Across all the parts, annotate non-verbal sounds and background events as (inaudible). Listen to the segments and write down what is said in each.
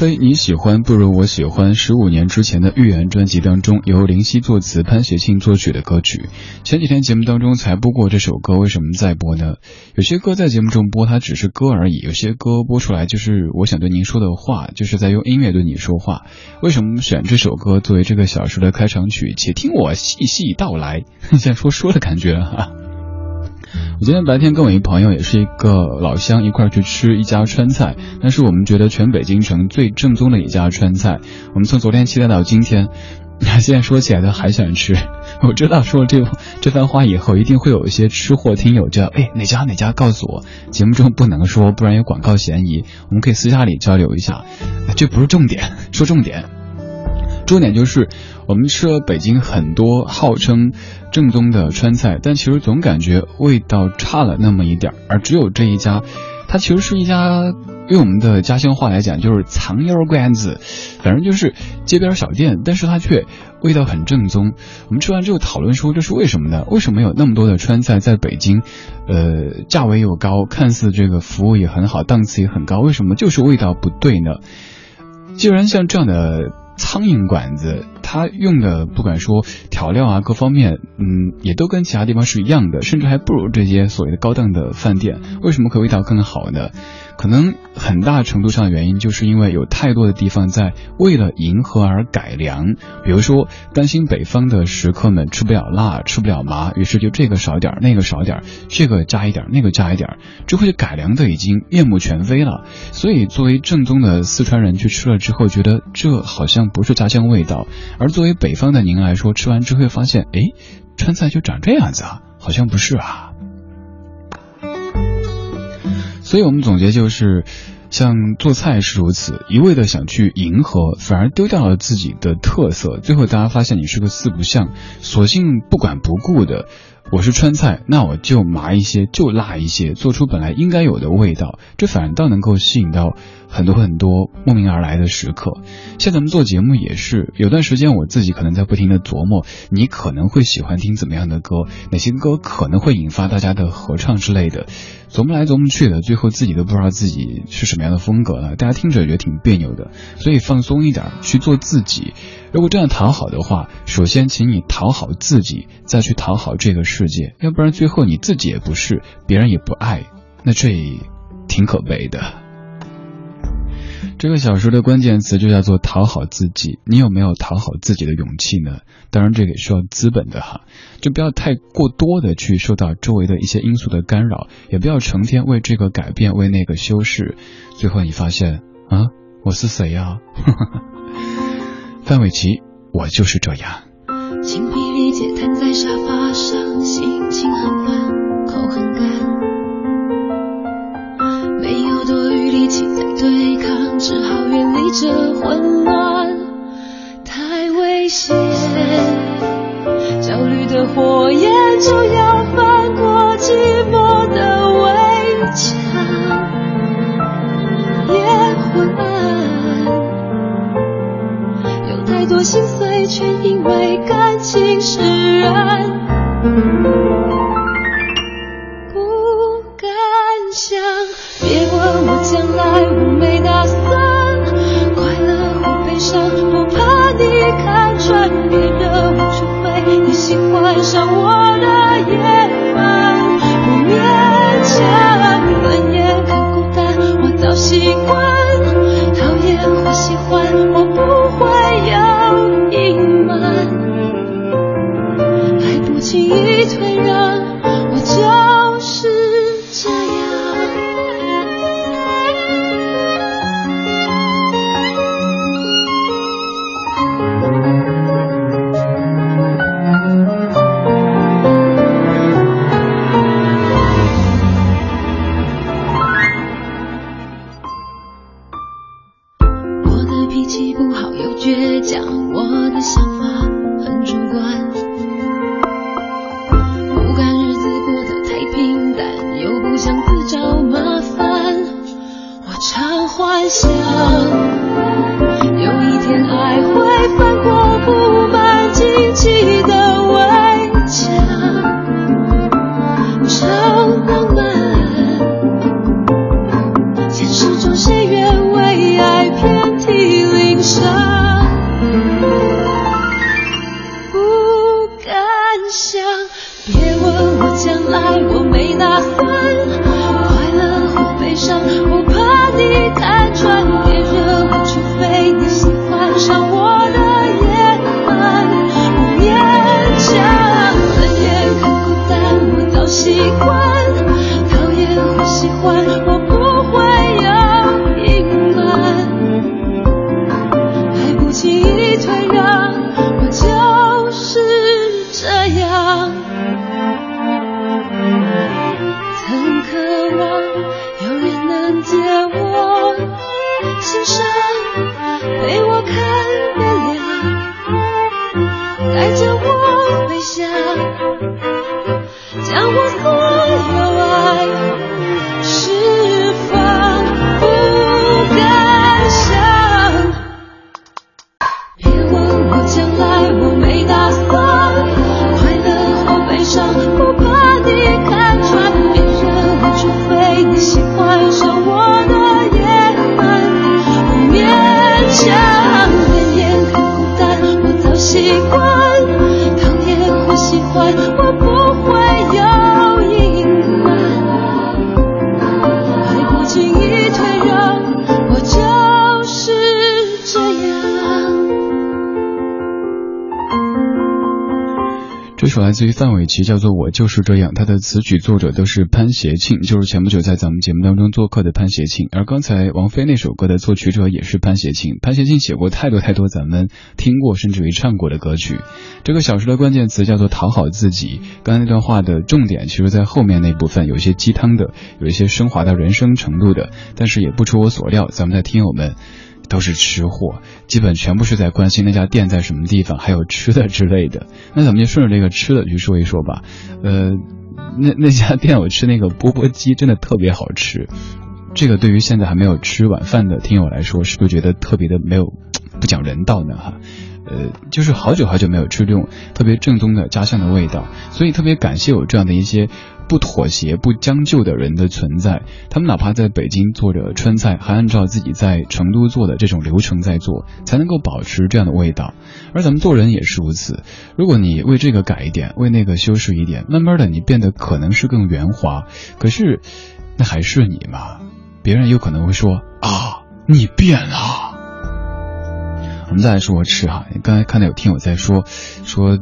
非你喜欢不如我喜欢。十五年之前的《预言》专辑当中，由林夕作词、潘协庆作曲的歌曲。前几天节目当中才播过这首歌，为什么再播呢？有些歌在节目中播，它只是歌而已；有些歌播出来，就是我想对您说的话，就是在用音乐对你说话。为什么选这首歌作为这个小时的开场曲？且听我细细道来，(laughs) 像说说的感觉哈。我今天白天跟我一朋友，也是一个老乡，一块去吃一家川菜，那是我们觉得全北京城最正宗的一家川菜。我们从昨天期待到今天，(laughs) 现在说起来都还想吃。我知道说了这这番话以后，一定会有一些吃货听友叫哎哪家哪家告诉我，节目中不能说，不然有广告嫌疑。我们可以私下里交流一下，这不是重点，说重点。重点就是，我们吃了北京很多号称正宗的川菜，但其实总感觉味道差了那么一点儿。而只有这一家，它其实是一家用我们的家乡话来讲，就是藏腰罐子，反正就是街边小店，但是它却味道很正宗。我们吃完之后讨论说，这是为什么呢？为什么有那么多的川菜在北京，呃，价位又高，看似这个服务也很好，档次也很高，为什么就是味道不对呢？既然像这样的。苍蝇馆子，它用的不管说调料啊，各方面，嗯，也都跟其他地方是一样的，甚至还不如这些所谓的高档的饭店。为什么可味道更好呢？可能很大程度上的原因，就是因为有太多的地方在为了迎合而改良。比如说，担心北方的食客们吃不了辣、吃不了麻，于是就这个少点儿那个少点儿这个加一点儿那个加一点之后就改良的已经面目全非了。所以，作为正宗的四川人去吃了之后，觉得这好像不是家乡味道。而作为北方的您来说，吃完之后发现，哎，川菜就长这样子啊，好像不是啊。所以我们总结就是，像做菜是如此，一味的想去迎合，反而丢掉了自己的特色。最后大家发现你是个四不像，索性不管不顾的。我是川菜，那我就麻一些，就辣一些，做出本来应该有的味道，这反倒能够吸引到很多很多慕名而来的食客。像咱们做节目也是，有段时间我自己可能在不停的琢磨，你可能会喜欢听怎么样的歌，哪些歌可能会引发大家的合唱之类的，琢磨来琢磨去的，最后自己都不知道自己是什么样的风格了，大家听着也觉得挺别扭的，所以放松一点，去做自己。如果这样讨好的话，首先请你讨好自己，再去讨好这个世界，要不然最后你自己也不是，别人也不爱，那这挺可悲的。这个小说的关键词就叫做讨好自己，你有没有讨好自己的勇气呢？当然，这个需要资本的哈，就不要太过多的去受到周围的一些因素的干扰，也不要成天为这个改变，为那个修饰，最后你发现啊，我是谁呀？(laughs) 范玮琪，我就是这样。这混乱，太危险，焦虑的火焰就要翻过寂寞的围墙，也昏暗。有太多心碎，却因为感情释然，不敢想。别问我早其，叫做《我就是这样》，它的词曲作者都是潘协庆，就是前不久在咱们节目当中做客的潘协庆。而刚才王菲那首歌的作曲者也是潘协庆。潘协庆写过太多太多咱们听过甚至于唱过的歌曲。这个小说的关键词叫做讨好自己。刚才那段话的重点，其实在后面那部分，有一些鸡汤的，有一些升华到人生程度的，但是也不出我所料，咱们的听友们。都是吃货，基本全部是在关心那家店在什么地方，还有吃的之类的。那咱们就顺着这个吃的去说一说吧。呃，那那家店我吃那个钵钵鸡真的特别好吃。这个对于现在还没有吃晚饭的听友来说，是不是觉得特别的没有不讲人道呢？哈。呃，就是好久好久没有吃这种特别正宗的家乡的味道，所以特别感谢有这样的一些不妥协、不将就的人的存在。他们哪怕在北京做着川菜，还按照自己在成都做的这种流程在做，才能够保持这样的味道。而咱们做人也是如此，如果你为这个改一点，为那个修饰一点，慢慢的你变得可能是更圆滑，可是那还是你嘛？别人有可能会说啊，你变了。我们再来说吃哈，刚才看到有听友在说，说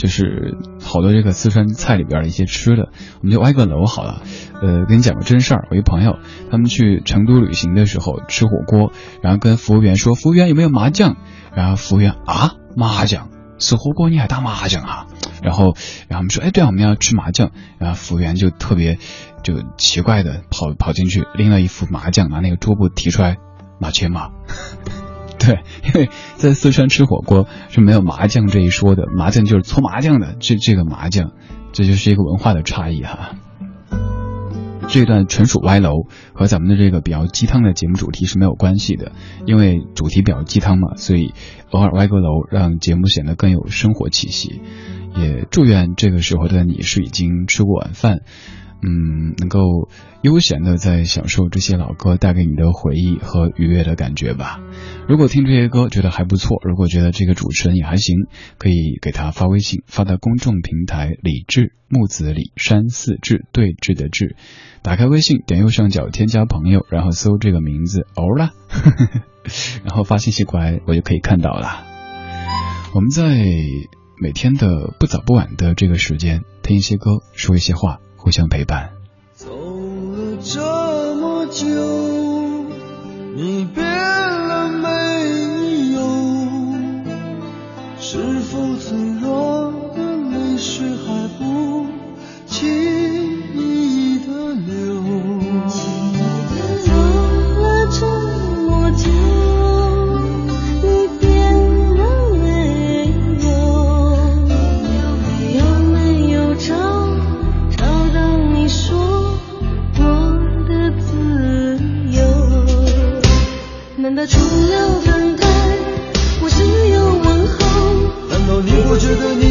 就是好多这个四川菜里边的一些吃的，我们就歪个楼好了。呃，跟你讲个真事儿，我一朋友他们去成都旅行的时候吃火锅，然后跟服务员说，服务员有没有麻将？然后服务员啊，麻将？吃火锅你还打麻将啊？然后然后我们说，哎，对啊，我们要吃麻将。然后服务员就特别就奇怪的跑跑进去拎了一副麻将，拿那个桌布提出来，拿钱吗？(laughs) (laughs) 对，因为在四川吃火锅是没有麻将这一说的，麻将就是搓麻将的，这这个麻将，这就是一个文化的差异哈。这段纯属歪楼，和咱们的这个比较鸡汤的节目主题是没有关系的，因为主题比较鸡汤嘛，所以偶尔歪个楼，让节目显得更有生活气息。也祝愿这个时候的你是已经吃过晚饭。嗯，能够悠闲的在享受这些老歌带给你的回忆和愉悦的感觉吧。如果听这些歌觉得还不错，如果觉得这个主持人也还行，可以给他发微信，发到公众平台李志木子李山寺志对峙的志。打开微信，点右上角添加朋友，然后搜这个名字欧啦，(laughs) 然后发信息过来，我就可以看到了。我们在每天的不早不晚的这个时间，听一些歌，说一些话。互相陪伴。走了这么久，你觉得你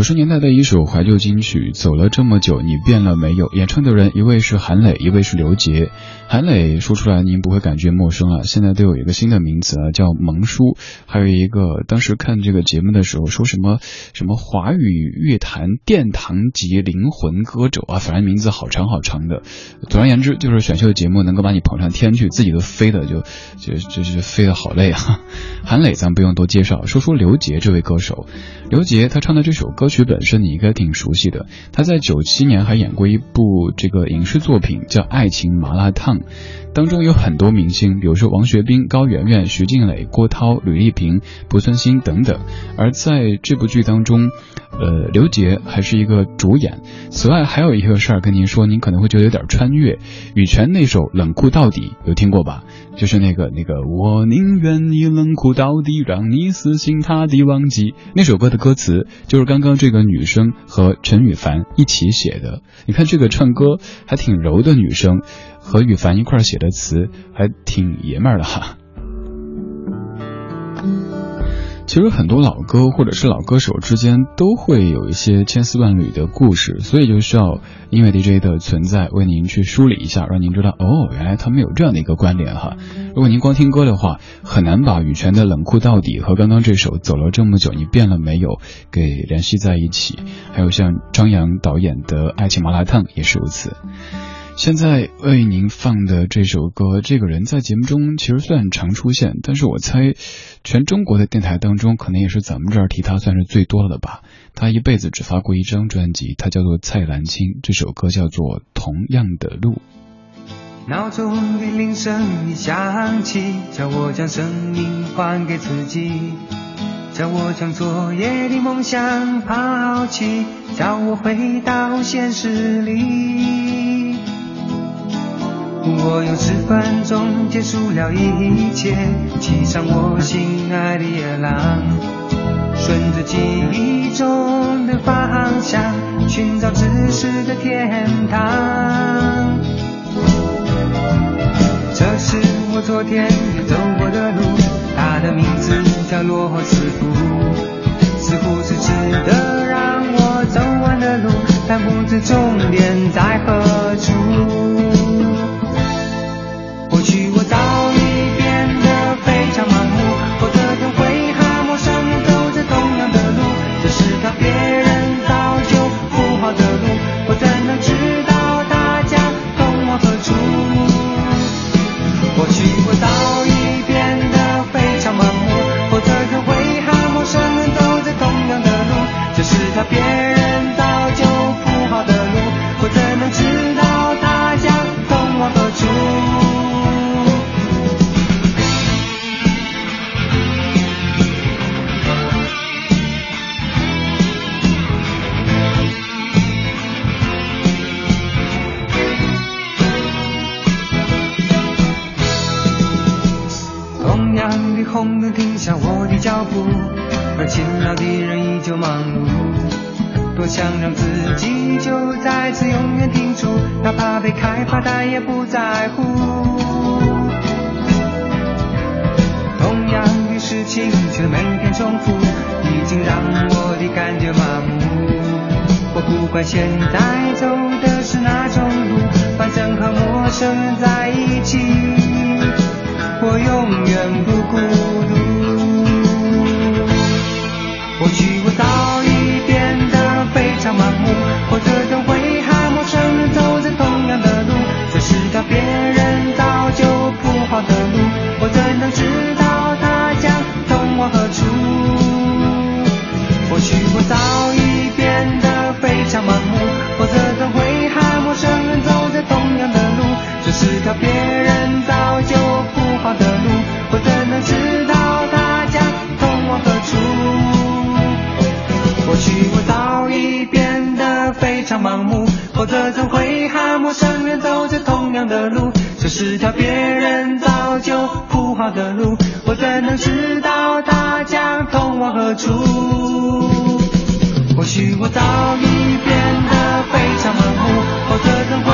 九十年代的一首怀旧金曲，走了这么久，你变了没有？演唱的人一位是韩磊，一位是刘杰。韩磊说出来您不会感觉陌生了，现在都有一个新的名词了，叫萌叔。还有一个，当时看这个节目的时候说什么什么华语乐坛殿堂级灵魂歌者啊，反正名字好长好长的。总而言之，就是选秀节目能够把你捧上天去，自己都飞的就就就是飞的好累啊。韩磊咱不用多介绍，说说刘杰这位歌手。刘杰他唱的这首歌曲本身你应该挺熟悉的，他在九七年还演过一部这个影视作品叫《爱情麻辣烫》，当中有很多明星，比如说王学兵、高圆圆、徐静蕾、郭涛、吕丽萍、濮存昕等等。而在这部剧当中，呃，刘杰还是一个主演。此外还有一个事儿跟您说，您可能会觉得有点穿越。羽泉那首《冷酷到底》有听过吧？就是那个那个，我宁愿你冷酷到底，让你死心塌地忘记。那首歌的歌词就是刚刚这个女生和陈羽凡一起写的。你看这个唱歌还挺柔的女生，和羽凡一块写的词还挺爷们儿的哈。其实很多老歌或者是老歌手之间都会有一些千丝万缕的故事，所以就需要音乐 DJ 的存在为您去梳理一下，让您知道哦，原来他们有这样的一个关联哈。如果您光听歌的话，很难把羽泉的冷酷到底和刚刚这首走了这么久你变了没有给联系在一起。还有像张扬导演的《爱情麻辣烫》也是如此。现在为您放的这首歌，这个人在节目中其实算常出现，但是我猜，全中国的电台当中，可能也是咱们这儿提他算是最多了的吧。他一辈子只发过一张专辑，他叫做蔡澜清，这首歌叫做《同样的路》。闹钟的铃声已响起，叫我将生命还给自己，叫我将昨夜的梦想抛弃，叫我回到现实里。我用十分钟结束了一切，骑上我心爱的野狼，顺着记忆中的方向，寻找知识的天堂。这是我昨天走过的路，他的名字叫罗斯福，似乎是值得让我走完的路，但不知终点在何处。或许我早已变得非常盲目，否则怎会和陌生人走着同样的路？这是条别人早就铺好的路，我怎能知道它将通往何处？或许我早已变得非常盲目，否则怎会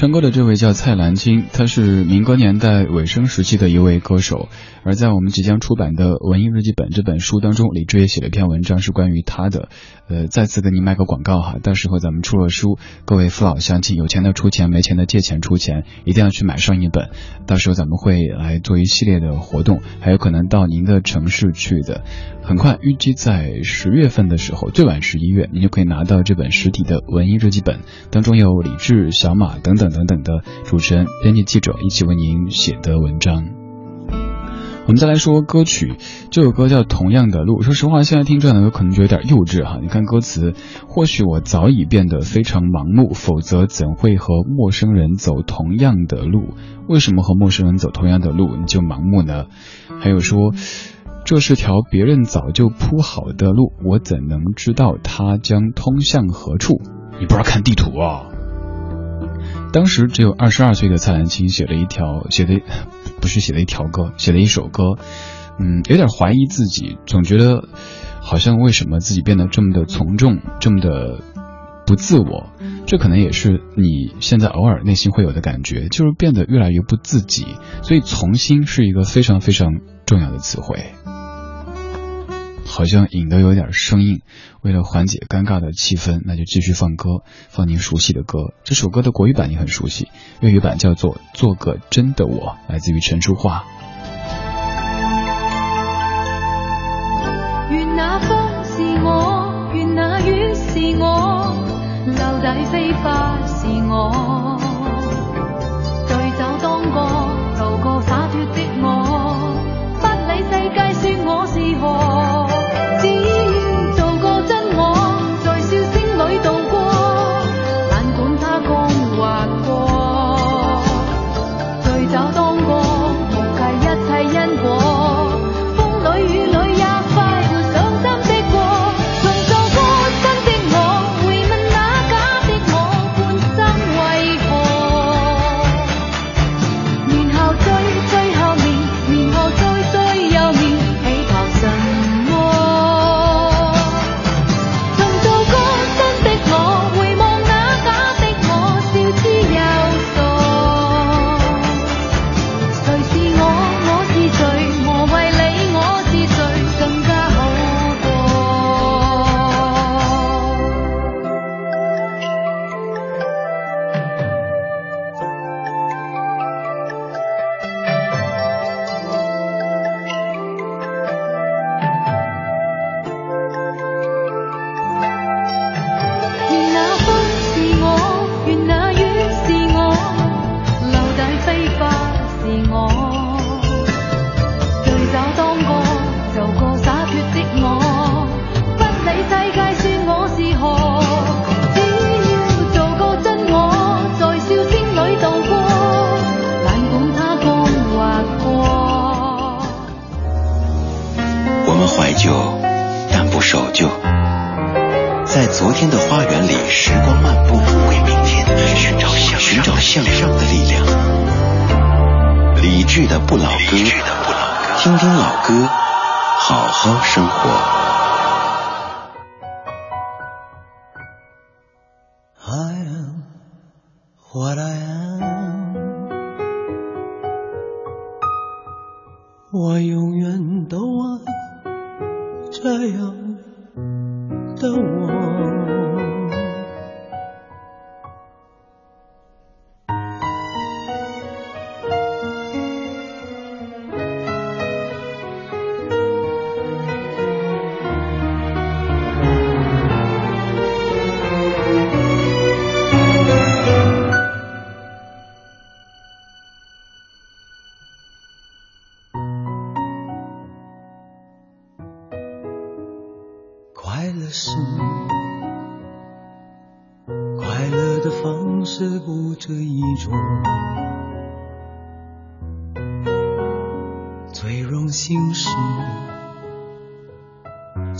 唱歌的这位叫蔡澜清，他是民歌年代尾声时期的一位歌手。而在我们即将出版的《文艺日记本》这本书当中，李志也写了一篇文章，是关于他的。呃，再次给您卖个广告哈，到时候咱们出了书，各位父老乡亲，有钱的出钱，没钱的借钱出钱，一定要去买上一本。到时候咱们会来做一系列的活动，还有可能到您的城市去的。很快，预计在十月份的时候，最晚十一月，您就可以拿到这本实体的《文艺日记本》，当中有李志、小马等等 (laughs) 等等的主持人、编辑、记者一起为您写的文章。我们再来说歌曲，这首歌叫《同样的路》。说实话，现在听这样的歌可能觉得有点幼稚哈。你看歌词，或许我早已变得非常盲目，否则怎会和陌生人走同样的路？为什么和陌生人走同样的路你就盲目呢？还有说，这是条别人早就铺好的路，我怎能知道它将通向何处？你不知道看地图啊？当时只有二十二岁的蔡澜清写了一条，写的 (laughs) 不是写了一条歌，写了一首歌，嗯，有点怀疑自己，总觉得好像为什么自己变得这么的从众，这么的不自我？这可能也是你现在偶尔内心会有的感觉，就是变得越来越不自己。所以，从心是一个非常非常重要的词汇。好像引得有点生硬，为了缓解尴尬的气氛，那就继续放歌，放您熟悉的歌。这首歌的国语版你很熟悉，粤语版叫做《做个真的我》，来自于陈淑桦。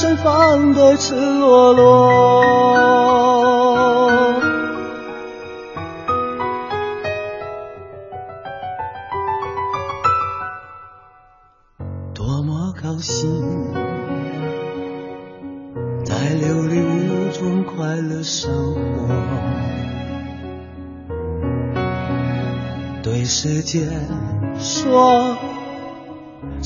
盛放的赤裸裸。多么高兴！在琉璃屋中快乐生活，对世界说，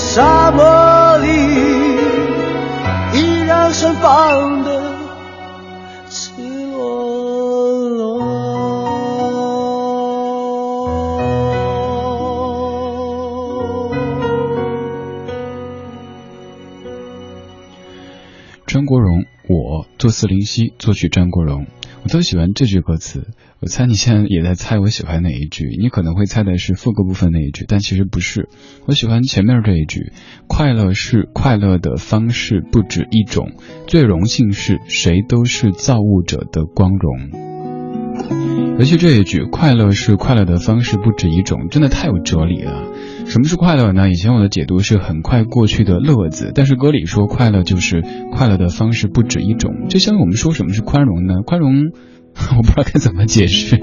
沙漠。张国荣，我作词林夕，作曲张国荣，我特喜欢这句歌词。我猜你现在也在猜我喜欢哪一句，你可能会猜的是副歌部分那一句，但其实不是。我喜欢前面这一句：快乐是快乐的方式不止一种，最荣幸是谁都是造物者的光荣。尤其这一句：快乐是快乐的方式不止一种，真的太有哲理了。什么是快乐呢？以前我的解读是很快过去的乐子，但是歌里说快乐就是快乐的方式不止一种，就像我们说什么是宽容呢？宽容，(laughs) 我不知道该怎么解释。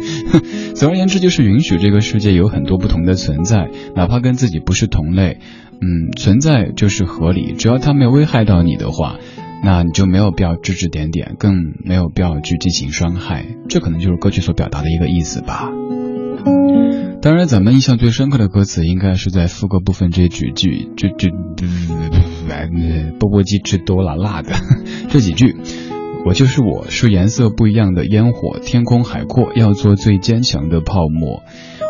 总而言之，就是允许这个世界有很多不同的存在，哪怕跟自己不是同类，嗯，存在就是合理，只要它没有危害到你的话，那你就没有必要指指点点，更没有必要去进行伤害。这可能就是歌曲所表达的一个意思吧。当然，咱们印象最深刻的歌词应该是在副歌部分这几句，这这，钵钵鸡吃多了辣的这几句。我就是我，是颜色不一样的烟火，天空海阔，要做最坚强的泡沫。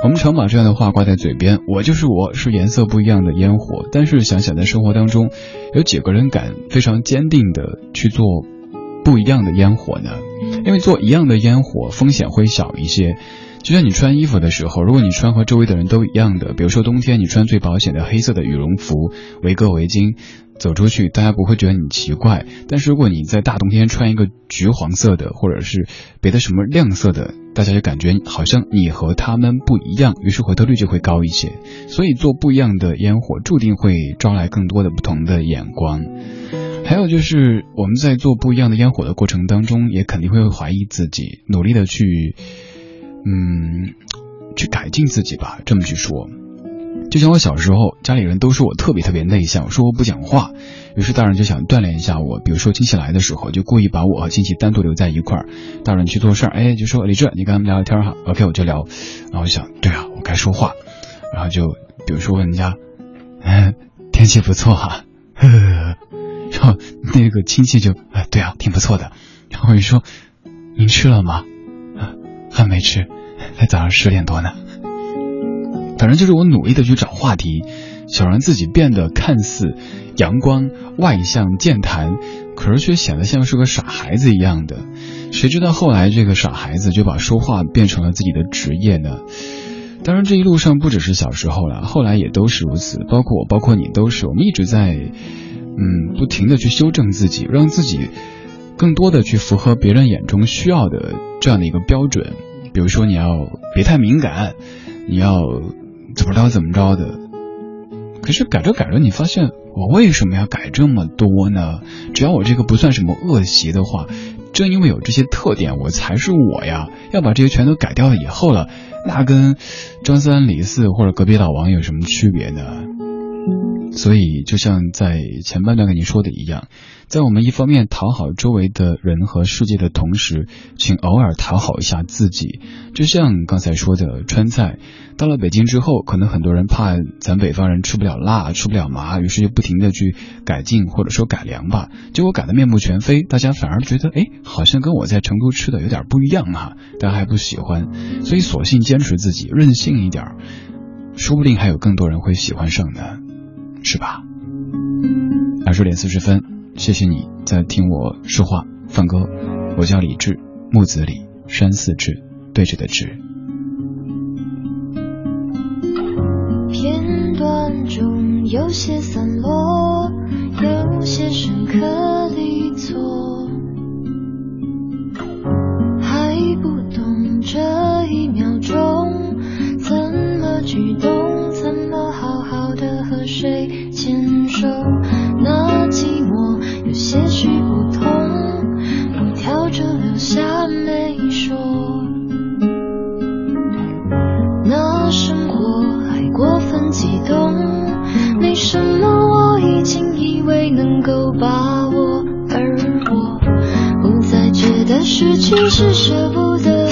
我们常把这样的话挂在嘴边，我就是我，是颜色不一样的烟火。但是想想在生活当中，有几个人敢非常坚定的去做不一样的烟火呢？因为做一样的烟火，风险会小一些。就像你穿衣服的时候，如果你穿和周围的人都一样的，比如说冬天你穿最保险的黑色的羽绒服、围个围巾。走出去，大家不会觉得你奇怪。但是如果你在大冬天穿一个橘黄色的，或者是别的什么亮色的，大家就感觉好像你和他们不一样，于是回头率就会高一些。所以做不一样的烟火，注定会招来更多的不同的眼光。还有就是我们在做不一样的烟火的过程当中，也肯定会怀疑自己，努力的去，嗯，去改进自己吧。这么去说。就像我小时候，家里人都说我特别特别内向，说我不讲话。于是大人就想锻炼一下我，比如说亲戚来的时候，就故意把我和亲戚单独留在一块儿。大人去做事儿，哎，就说李志，你跟他们聊聊天哈。OK，我就聊。然后想，对啊，我该说话。然后就比如说问人家，嗯，天气不错哈。(laughs) 然后那个亲戚就，哎，对啊，挺不错的。然后我就说，您吃了吗？啊还没吃，才早上十点多呢。反正就是我努力的去找话题，想让自己变得看似阳光、外向、健谈，可是却显得像是个傻孩子一样的。谁知道后来这个傻孩子就把说话变成了自己的职业呢？当然，这一路上不只是小时候了，后来也都是如此。包括我，包括你，都是我们一直在嗯不停的去修正自己，让自己更多的去符合别人眼中需要的这样的一个标准。比如说，你要别太敏感，你要。怎么着怎么着的，可是改着改着，你发现我为什么要改这么多呢？只要我这个不算什么恶习的话，正因为有这些特点，我才是我呀。要把这些全都改掉了以后了，那跟张三李四或者隔壁老王有什么区别呢？所以，就像在前半段跟你说的一样。在我们一方面讨好周围的人和世界的同时，请偶尔讨好一下自己。就像刚才说的川菜，到了北京之后，可能很多人怕咱北方人吃不了辣、吃不了麻，于是就不停的去改进或者说改良吧。结果改的面目全非，大家反而觉得，哎，好像跟我在成都吃的有点不一样哈，大家还不喜欢。所以索性坚持自己，任性一点，说不定还有更多人会喜欢上呢，是吧？二十点四十分。谢谢你在听我说话放歌，我叫李志，木子李，山寺志，对着的志。片段中有些散落，有些深刻离错，还不懂这一秒钟怎么举动，手。那寂寞有些许不同，我挑着留下没说。那生活还过分激动，没什么我已经以为能够把握，而我不再觉得失去是舍不得，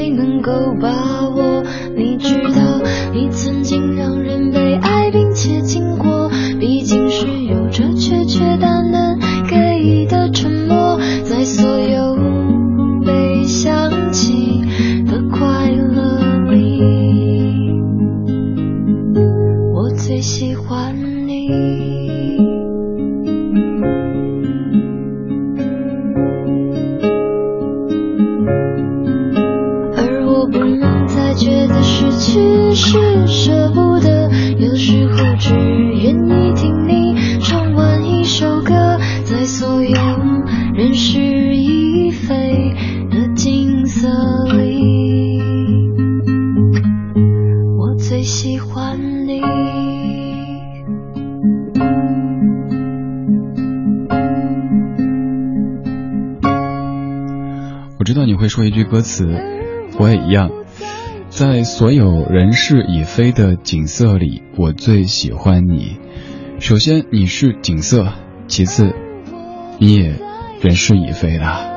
谁能够把握你距词，我也一样。在所有人事已非的景色里，我最喜欢你。首先你是景色，其次你也人事已非了。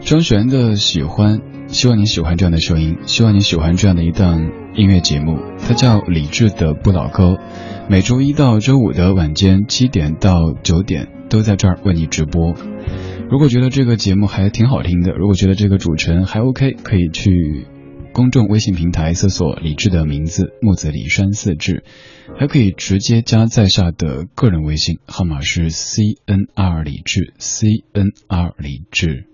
张悬的喜欢，希望你喜欢这样的声音，希望你喜欢这样的一档音乐节目，它叫李志的不老歌，每周一到周五的晚间七点到九点都在这儿为你直播。如果觉得这个节目还挺好听的，如果觉得这个主持人还 OK，可以去公众微信平台搜索李志的名字木子李山四志，还可以直接加在下的个人微信号码是 C N R 李志 C N R 李志。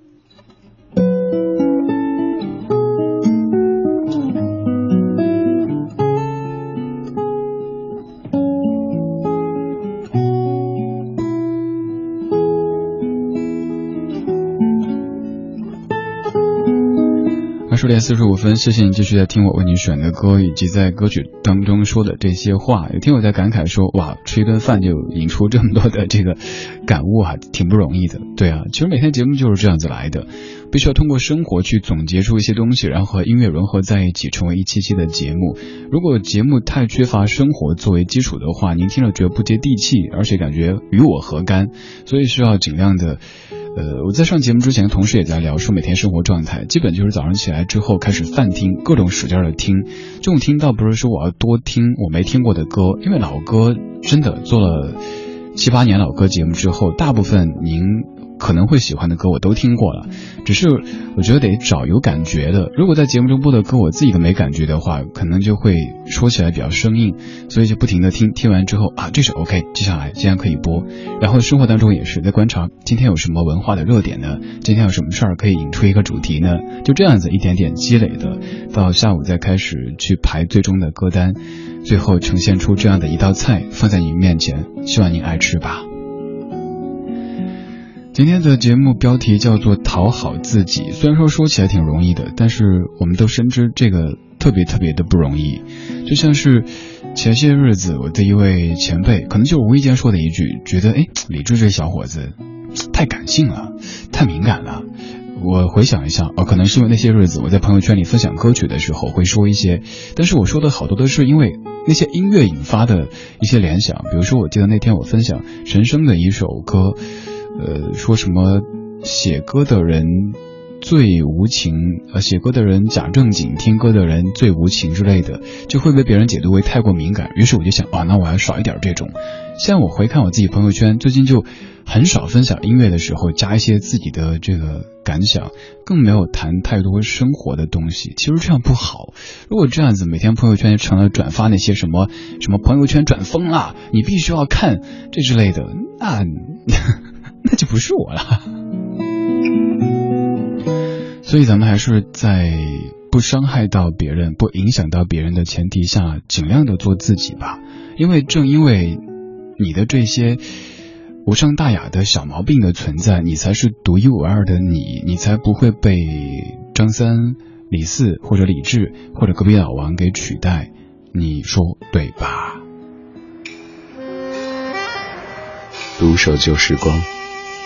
十点四十五分，谢谢你继续在听我为你选的歌，以及在歌曲当中说的这些话。有听友在感慨说：“哇，吃一顿饭就引出这么多的这个感悟啊，挺不容易的。”对啊，其实每天节目就是这样子来的，必须要通过生活去总结出一些东西，然后和音乐融合在一起，成为一期期的节目。如果节目太缺乏生活作为基础的话，您听了觉得不接地气，而且感觉与我何干？所以需要尽量的。呃，我在上节目之前，同时也在聊说每天生活状态，基本就是早上起来之后开始泛听，各种使劲的听。这种听倒不是说我要多听我没听过的歌，因为老歌真的做了七八年老歌节目之后，大部分您可能会喜欢的歌我都听过了，只是我觉得得找有感觉的。如果在节目中播的歌我自己都没感觉的话，可能就会说起来比较生硬，所以就不停的听，听完之后啊，这首 OK，接下来既然可以播，然后生活当中也是在观察今天有什么文化的热点呢？今天有什么事儿可以引出一个主题呢？就这样子一点点积累的，到下午再开始去排最终的歌单，最后呈现出这样的一道菜放在您面前，希望您爱吃吧。今天的节目标题叫做“讨好自己”，虽然说说起来挺容易的，但是我们都深知这个特别特别的不容易。就像是前些日子我的一位前辈，可能就无意间说的一句，觉得哎，李志这小伙子太感性了，太敏感了。我回想一下，哦，可能是因为那些日子我在朋友圈里分享歌曲的时候会说一些，但是我说的好多都是因为那些音乐引发的一些联想。比如说，我记得那天我分享陈升的一首歌。呃，说什么写歌的人最无情，呃，写歌的人假正经，听歌的人最无情之类的，就会被别人解读为太过敏感。于是我就想，啊，那我要少一点这种。现在我回看我自己朋友圈，最近就很少分享音乐的时候加一些自己的这个感想，更没有谈太多生活的东西。其实这样不好。如果这样子每天朋友圈就成了转发那些什么什么朋友圈转疯了，你必须要看这之类的，那。那就不是我了，所以咱们还是在不伤害到别人、不影响到别人的前提下，尽量的做自己吧。因为正因为你的这些无伤大雅的小毛病的存在，你才是独一无二的你，你才不会被张三、李四或者李志或者隔壁老王给取代。你说对吧？独守旧时光。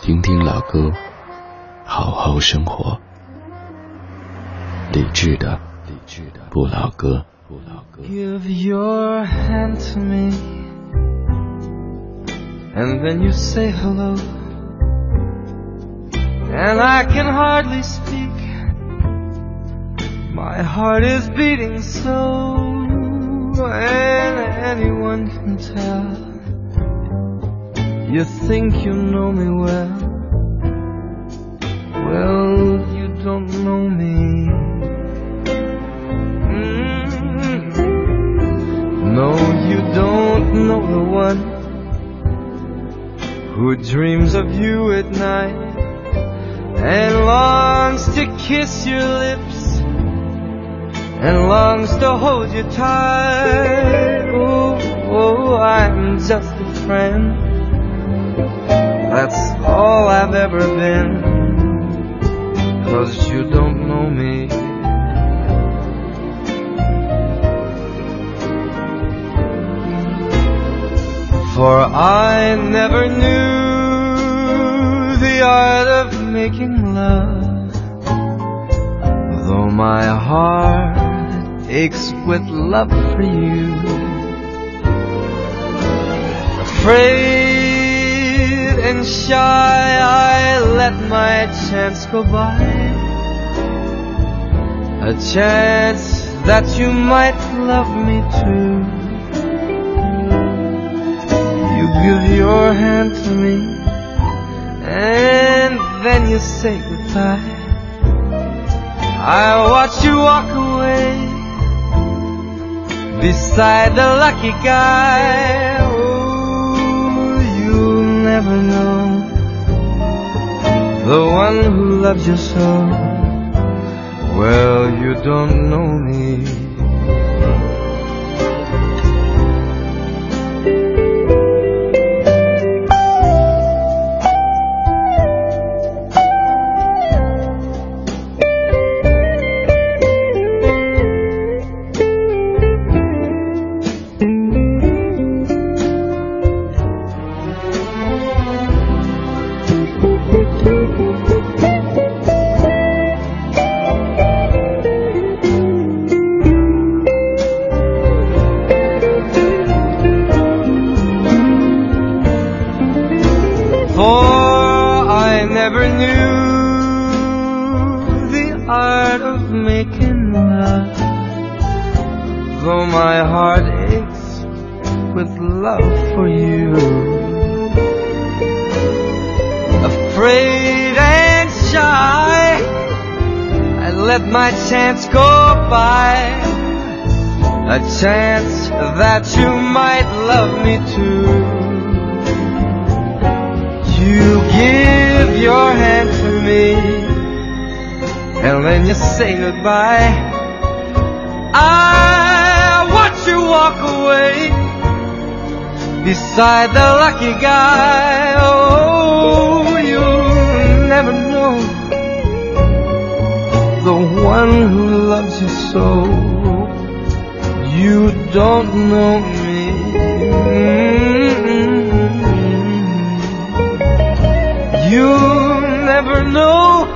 听听老歌，好好生活。理智的，理智的不老歌。 部老歌。 Give your hand to me, and then you say hello, and I can hardly speak. My heart is beating so, and anyone can tell. You think you know me well, well, you don't know me. Mm. No, you don't know the one who dreams of you at night and longs to kiss your lips and longs to hold you tight. Oh, oh, I'm just a friend. That's all I've ever been. Cause you don't know me. For I never knew the art of making love. Though my heart aches with love for you. Afraid and shy, I let my chance go by. A chance that you might love me too. You give your hand to me, and then you say goodbye. I watch you walk away beside the lucky guy. Know the one who loves you so. Well, you don't know me. Beside the lucky guy. Oh, you'll never know the one who loves you so. You don't know me. You never know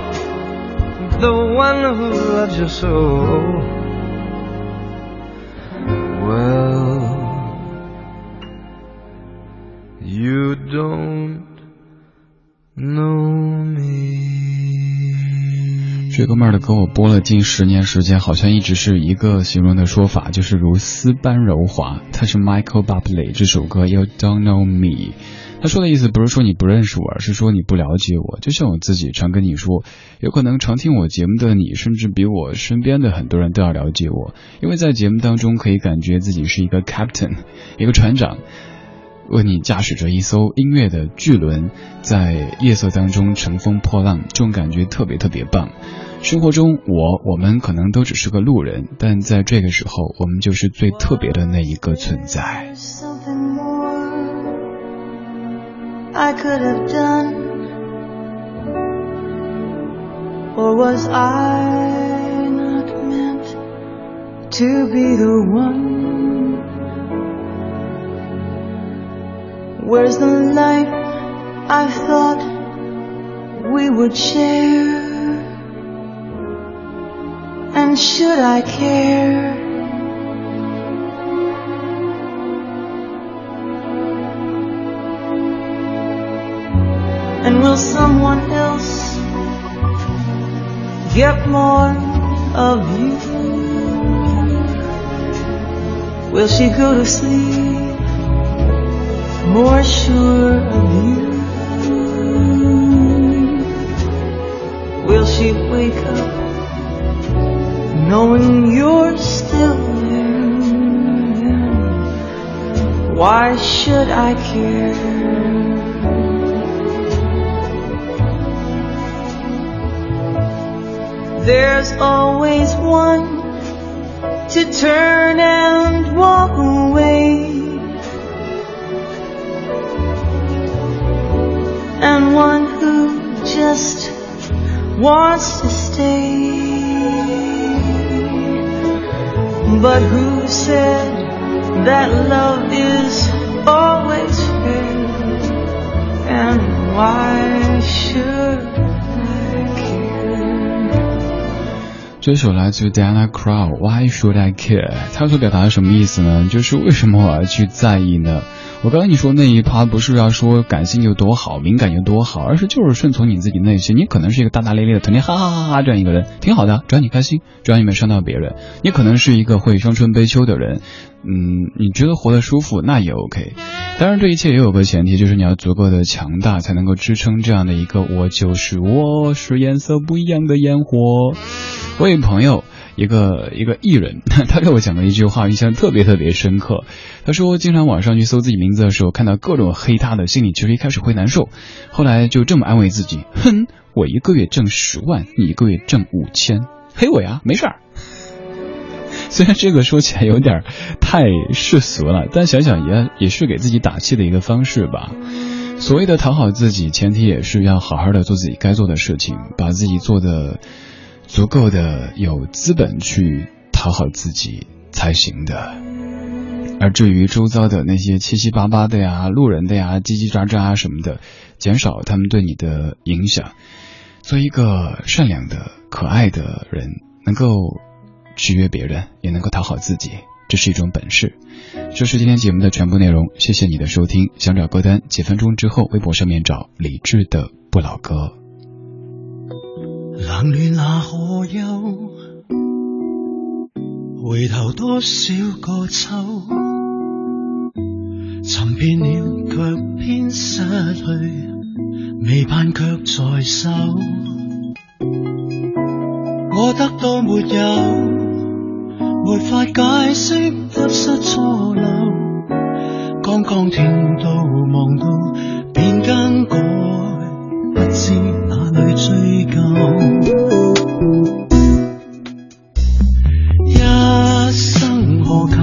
the one who loves you so. 这哥们儿的歌我播了近十年时间，好像一直是一个形容的说法，就是如丝般柔滑。他是 Michael Bublé，这首歌 You Don't Know Me。他说的意思不是说你不认识我，而是说你不了解我。就像我自己常跟你说，有可能常听我节目的你，甚至比我身边的很多人都要了解我，因为在节目当中可以感觉自己是一个 captain，一个船长。为你驾驶着一艘音乐的巨轮在夜色当中乘风破浪这种感觉特别特别棒。生活中我我们可能都只是个路人但在这个时候我们就是最特别的那一个存在。Something more i could have done or was i not meant to be the one? Where's the life I thought we would share? And should I care? And will someone else get more of you? Will she go to sleep? More sure of you? Will she wake up knowing you're still there? Why should I care? There's always one to turn and walk away. And one who just wants to stay. But who said that love is always fair? And why should I care? 这首来自于 Diana Crow Why Should I Care？它所表达的什么意思呢？就是为什么我要去在意呢？ 我刚刚你说那一趴不是要说感性有多好，敏感有多好，而是就是顺从你自己内心。你可能是一个大大咧咧的，整天哈哈哈哈这样一个人，挺好的，只要你开心，只要你没伤到别人。你可能是一个会伤春悲秋的人，嗯，你觉得活得舒服，那也 OK。当然，这一切也有个前提，就是你要足够的强大，才能够支撑这样的一个“我就是我是颜色不一样的烟火”。我有朋友。一个一个艺人，(laughs) 他给我讲了一句话，印象特别特别深刻。他说，经常网上去搜自己名字的时候，看到各种黑他的，心里其实一开始会难受，后来就这么安慰自己：哼，我一个月挣十万，你一个月挣五千，黑我呀，没事儿。(laughs) 虽然这个说起来有点太世俗了，但想想也也是给自己打气的一个方式吧。所谓的讨好自己，前提也是要好好的做自己该做的事情，把自己做的。足够的有资本去讨好自己才行的，而至于周遭的那些七七八八的呀、路人的呀、叽叽喳喳什么的，减少他们对你的影响，做一个善良的、可爱的人，能够制约别人，也能够讨好自己，这是一种本事。这是今天节目的全部内容，谢谢你的收听。想找歌单，几分钟之后微博上面找李志的不老歌。冷暖那可休？回头多少个秋？寻遍了却偏失去，未盼却在手。我得到没有？没法解释得失错漏。刚刚听到望到，便更改，不知去追究。一生何求？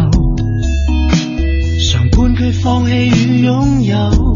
常判決放弃与拥有。